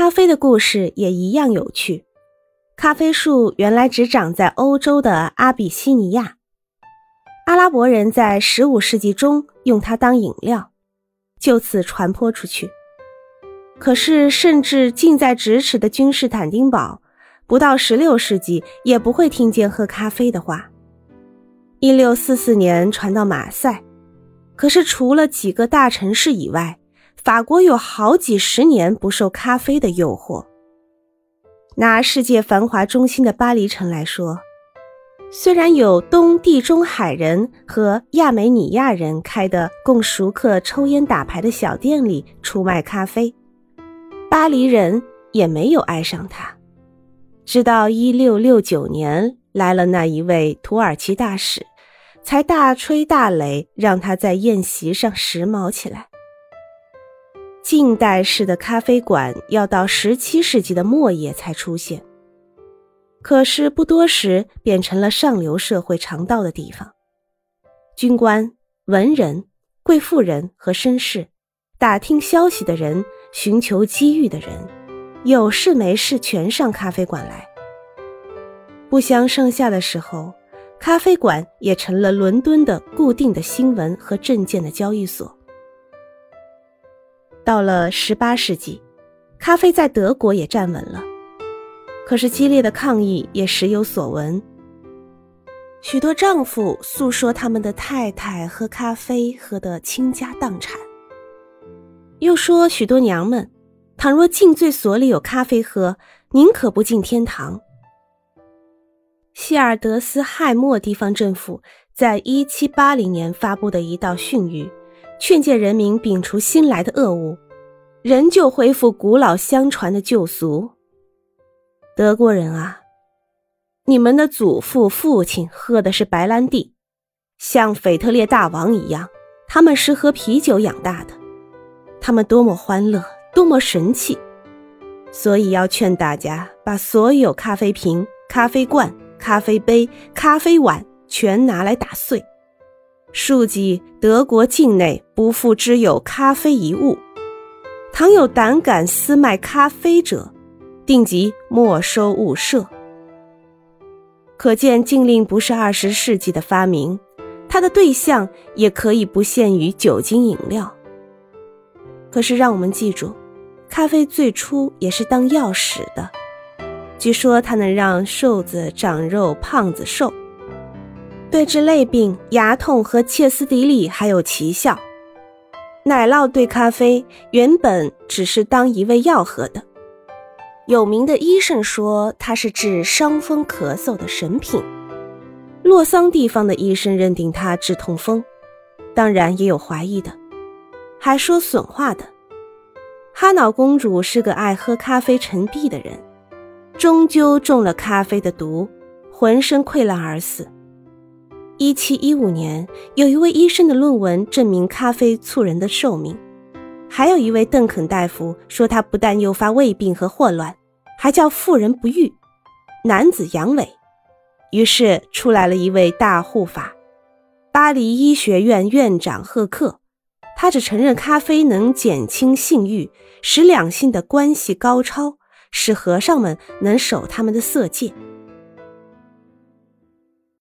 咖啡的故事也一样有趣。咖啡树原来只长在欧洲的阿比西尼亚，阿拉伯人在15世纪中用它当饮料，就此传播出去。可是，甚至近在咫尺的君士坦丁堡，不到16世纪也不会听见喝咖啡的话。1644年传到马赛，可是除了几个大城市以外。法国有好几十年不受咖啡的诱惑。拿世界繁华中心的巴黎城来说，虽然有东地中海人和亚美尼亚人开的供熟客抽烟打牌的小店里出卖咖啡，巴黎人也没有爱上它。直到一六六九年来了那一位土耳其大使，才大吹大擂，让他在宴席上时髦起来。近代式的咖啡馆要到十七世纪的末叶才出现，可是不多时变成了上流社会常到的地方。军官、文人、贵妇人和绅士，打听消息的人、寻求机遇的人，有事没事全上咖啡馆来。不相上下的时候，咖啡馆也成了伦敦的固定的新闻和证件的交易所。到了十八世纪，咖啡在德国也站稳了，可是激烈的抗议也时有所闻。许多丈夫诉说他们的太太喝咖啡喝得倾家荡产，又说许多娘们，倘若进醉所里有咖啡喝，宁可不进天堂。希尔德斯海默地方政府在一七八零年发布的一道训谕。劝诫人民摒除新来的恶物，仍旧恢复古老相传的旧俗。德国人啊，你们的祖父、父亲喝的是白兰地，像腓特烈大王一样，他们是喝啤酒养大的。他们多么欢乐，多么神气！所以要劝大家把所有咖啡瓶、咖啡罐、咖啡杯、咖啡碗全拿来打碎。庶几德国境内不复只有咖啡一物，倘有胆敢私卖咖啡者，定即没收物舍。可见禁令不是二十世纪的发明，它的对象也可以不限于酒精饮料。可是让我们记住，咖啡最初也是当药使的，据说它能让瘦子长肉，胖子瘦。对治类病、牙痛和歇斯底里还有奇效。奶酪兑咖啡原本只是当一味药喝的，有名的医生说它是治伤风咳嗽的神品。洛桑地方的医生认定它治痛风，当然也有怀疑的，还说损话的。哈瑙公主是个爱喝咖啡成癖的人，终究中了咖啡的毒，浑身溃烂而死。一七一五年，有一位医生的论文证明咖啡促人的寿命；还有一位邓肯大夫说，它不但诱发胃病和霍乱，还叫妇人不育、男子阳痿。于是出来了一位大护法——巴黎医学院院长赫克。他只承认咖啡能减轻性欲，使两性的关系高超，使和尚们能守他们的色戒。